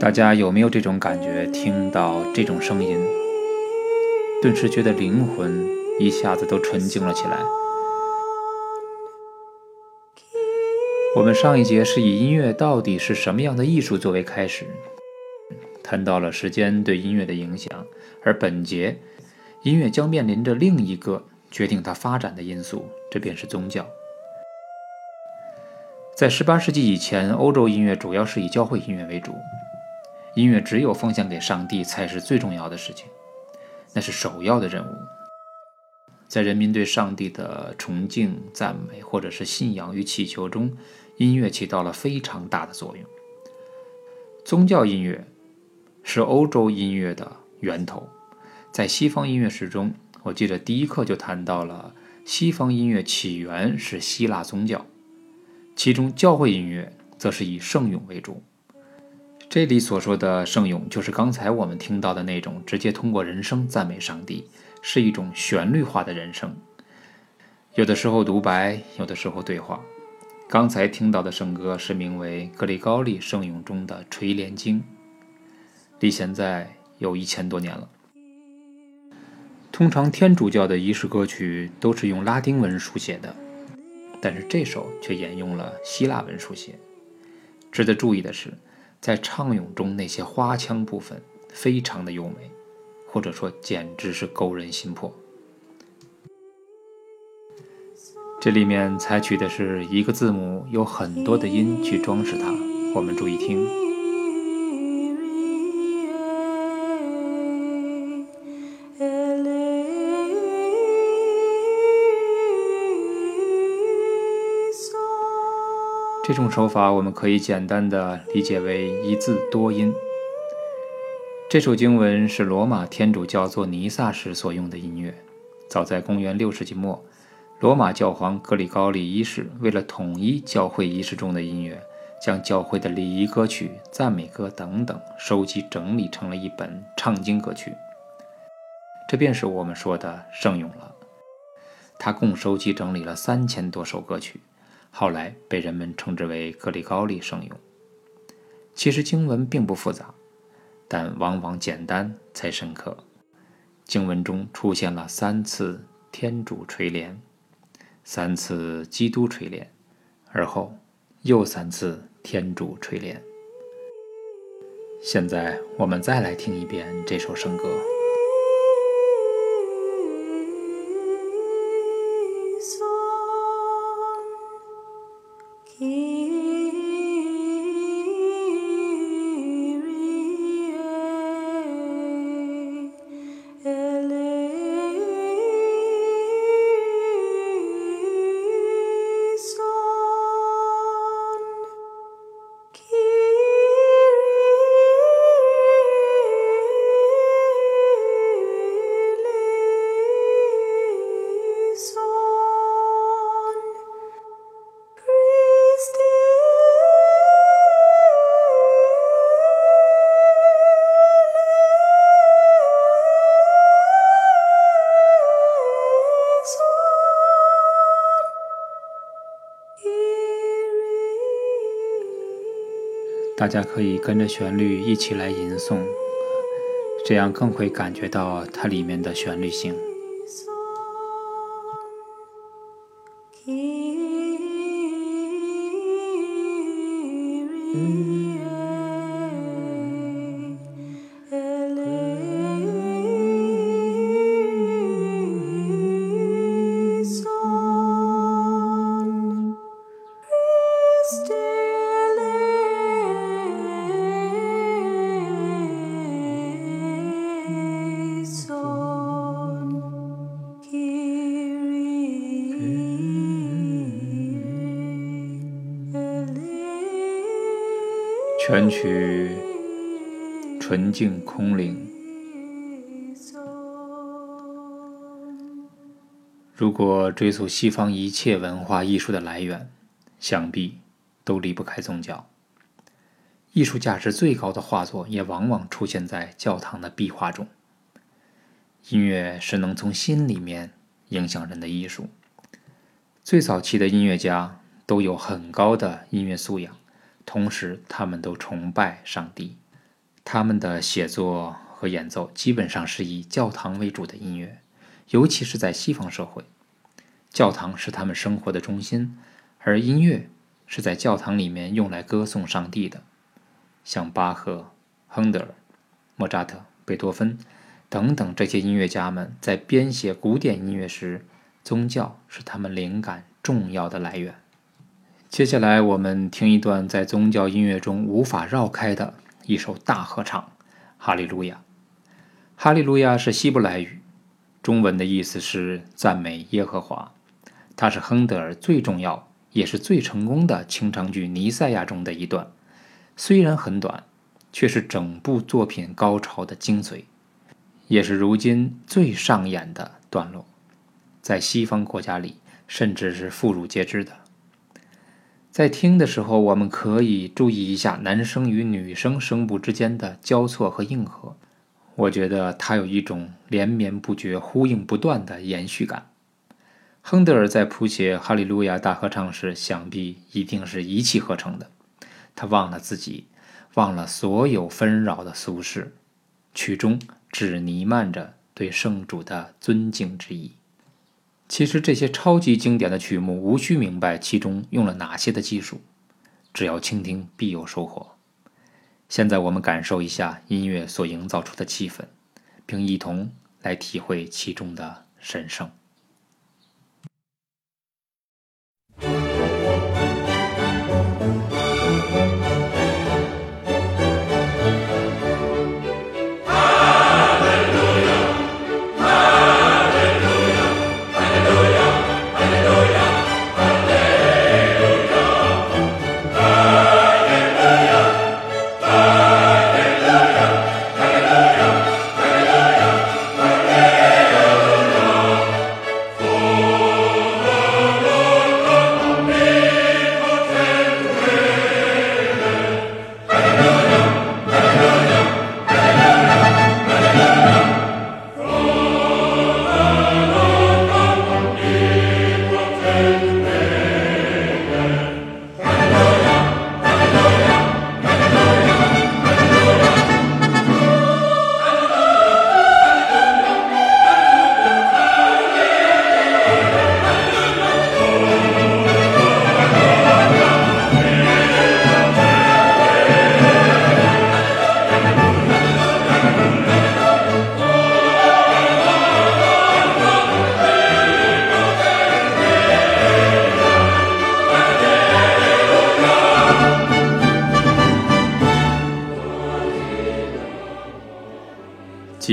大家有没有这种感觉？听到这种声音，顿时觉得灵魂一下子都纯净了起来。我们上一节是以音乐到底是什么样的艺术作为开始，谈到了时间对音乐的影响，而本节音乐将面临着另一个决定它发展的因素，这便是宗教。在18世纪以前，欧洲音乐主要是以教会音乐为主。音乐只有奉献给上帝才是最重要的事情，那是首要的任务。在人民对上帝的崇敬、赞美，或者是信仰与祈求中，音乐起到了非常大的作用。宗教音乐是欧洲音乐的源头。在西方音乐史中，我记得第一课就谈到了西方音乐起源是希腊宗教，其中教会音乐则是以圣咏为主。这里所说的圣咏，就是刚才我们听到的那种直接通过人声赞美上帝，是一种旋律化的人声。有的时候独白，有的时候对话。刚才听到的圣歌是名为《格里高利圣咏》中的《垂帘经》，离现在有一千多年了。通常天主教的仪式歌曲都是用拉丁文书写的，但是这首却沿用了希腊文书写。值得注意的是。在唱咏中，那些花腔部分非常的优美，或者说简直是勾人心魄。这里面采取的是一个字母有很多的音去装饰它，我们注意听。这种手法我们可以简单的理解为一字多音。这首经文是罗马天主教做弥撒时所用的音乐。早在公元六世纪末，罗马教皇格里高利一世为了统一教会仪式中的音乐，将教会的礼仪歌曲、赞美歌等等收集整理成了一本唱经歌曲。这便是我们说的圣咏了。他共收集整理了三千多首歌曲。后来被人们称之为格里高利圣咏。其实经文并不复杂，但往往简单才深刻。经文中出现了三次天主垂帘，三次基督垂帘，而后又三次天主垂帘。现在我们再来听一遍这首圣歌。大家可以跟着旋律一起来吟诵，这样更会感觉到它里面的旋律性。全曲纯净空灵。如果追溯西方一切文化艺术的来源，想必都离不开宗教。艺术价值最高的画作也往往出现在教堂的壁画中。音乐是能从心里面影响人的艺术。最早期的音乐家都有很高的音乐素养。同时，他们都崇拜上帝，他们的写作和演奏基本上是以教堂为主的音乐，尤其是在西方社会，教堂是他们生活的中心，而音乐是在教堂里面用来歌颂上帝的。像巴赫、亨德尔、莫扎特、贝多芬等等这些音乐家们在编写古典音乐时，宗教是他们灵感重要的来源。接下来，我们听一段在宗教音乐中无法绕开的一首大合唱《哈利路亚》。哈利路亚是希伯来语，中文的意思是赞美耶和华。它是亨德尔最重要也是最成功的清唱剧《尼赛亚》中的一段，虽然很短，却是整部作品高潮的精髓，也是如今最上演的段落，在西方国家里甚至是妇孺皆知的。在听的时候，我们可以注意一下男声与女声声部之间的交错和应和。我觉得它有一种连绵不绝、呼应不断的延续感。亨德尔在谱写《哈利路亚》大合唱时，想必一定是一气呵成的。他忘了自己，忘了所有纷扰的俗事，曲中只弥漫着对圣主的尊敬之意。其实这些超级经典的曲目，无需明白其中用了哪些的技术，只要倾听必有收获。现在我们感受一下音乐所营造出的气氛，并一同来体会其中的神圣。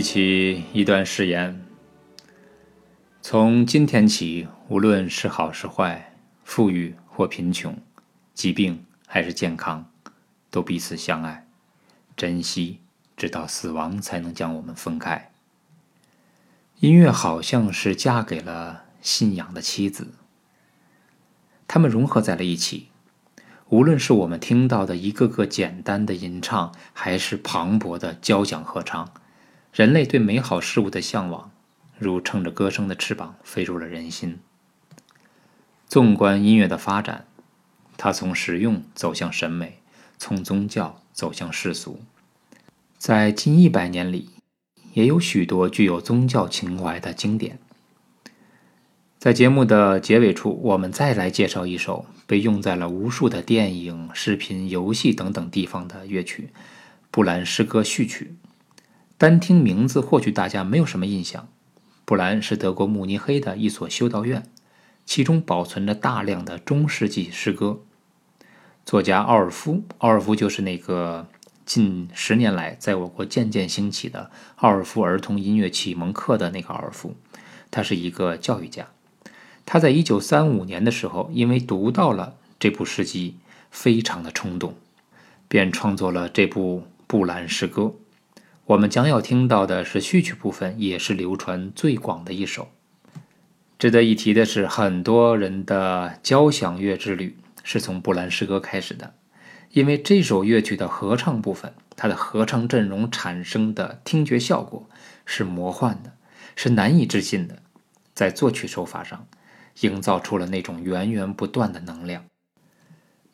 一起一段誓言：从今天起，无论是好是坏，富裕或贫穷，疾病还是健康，都彼此相爱、珍惜，直到死亡才能将我们分开。音乐好像是嫁给了信仰的妻子，他们融合在了一起。无论是我们听到的一个个简单的吟唱，还是磅礴的交响合唱。人类对美好事物的向往，如乘着歌声的翅膀飞入了人心。纵观音乐的发展，它从实用走向审美，从宗教走向世俗。在近一百年里，也有许多具有宗教情怀的经典。在节目的结尾处，我们再来介绍一首被用在了无数的电影、视频、游戏等等地方的乐曲——布兰诗歌序曲。单听名字，或许大家没有什么印象。布兰是德国慕尼黑的一所修道院，其中保存着大量的中世纪诗歌。作家奥尔夫，奥尔夫就是那个近十年来在我国渐渐兴起的奥尔夫儿童音乐启蒙课的那个奥尔夫，他是一个教育家。他在一九三五年的时候，因为读到了这部诗集，非常的冲动，便创作了这部布兰诗歌。我们将要听到的是序曲部分，也是流传最广的一首。值得一提的是，很多人的交响乐之旅是从布兰诗歌开始的，因为这首乐曲的合唱部分，它的合唱阵容产生的听觉效果是魔幻的，是难以置信的，在作曲手法上营造出了那种源源不断的能量。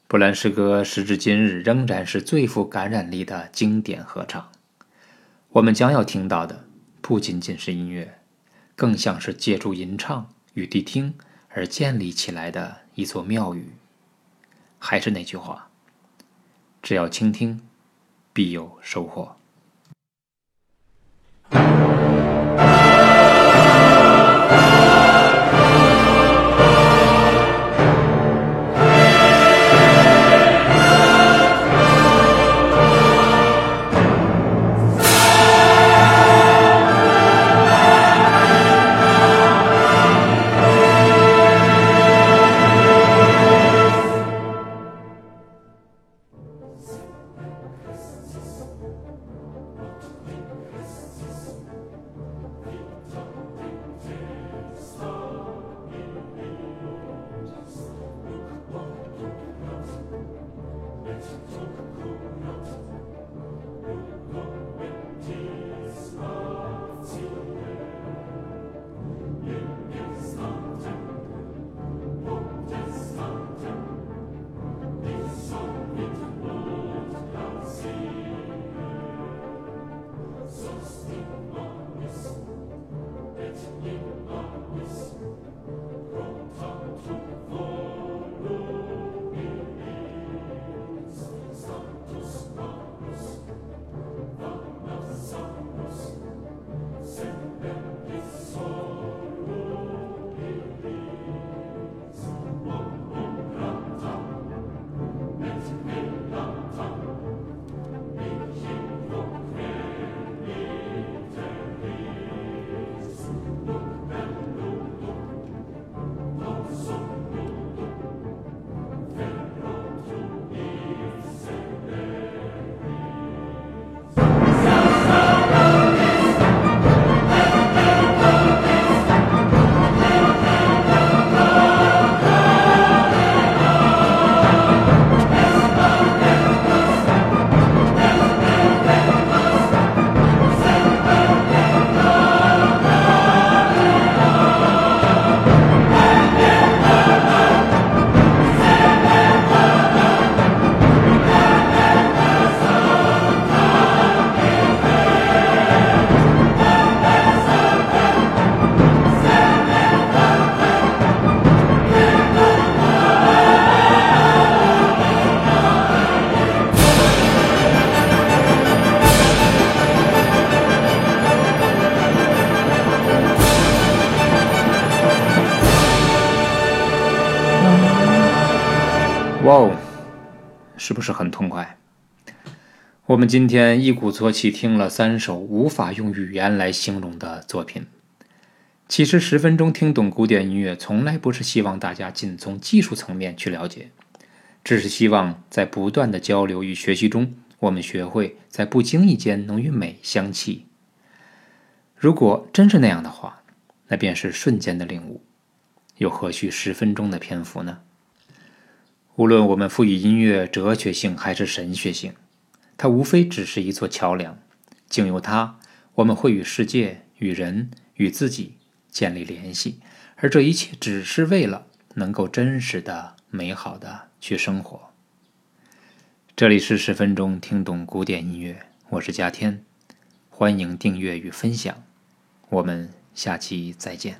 布兰诗歌时至今日仍然是最富感染力的经典合唱。我们将要听到的不仅仅是音乐，更像是借助吟唱与谛听而建立起来的一座庙宇。还是那句话，只要倾听，必有收获。是不是很痛快？我们今天一鼓作气听了三首无法用语言来形容的作品。其实十分钟听懂古典音乐，从来不是希望大家仅从技术层面去了解，只是希望在不断的交流与学习中，我们学会在不经意间能与美相契。如果真是那样的话，那便是瞬间的领悟，又何须十分钟的篇幅呢？无论我们赋予音乐哲学性还是神学性，它无非只是一座桥梁。经由它，我们会与世界、与人、与自己建立联系，而这一切只是为了能够真实的、美好的去生活。这里是十分钟听懂古典音乐，我是嘉天，欢迎订阅与分享，我们下期再见。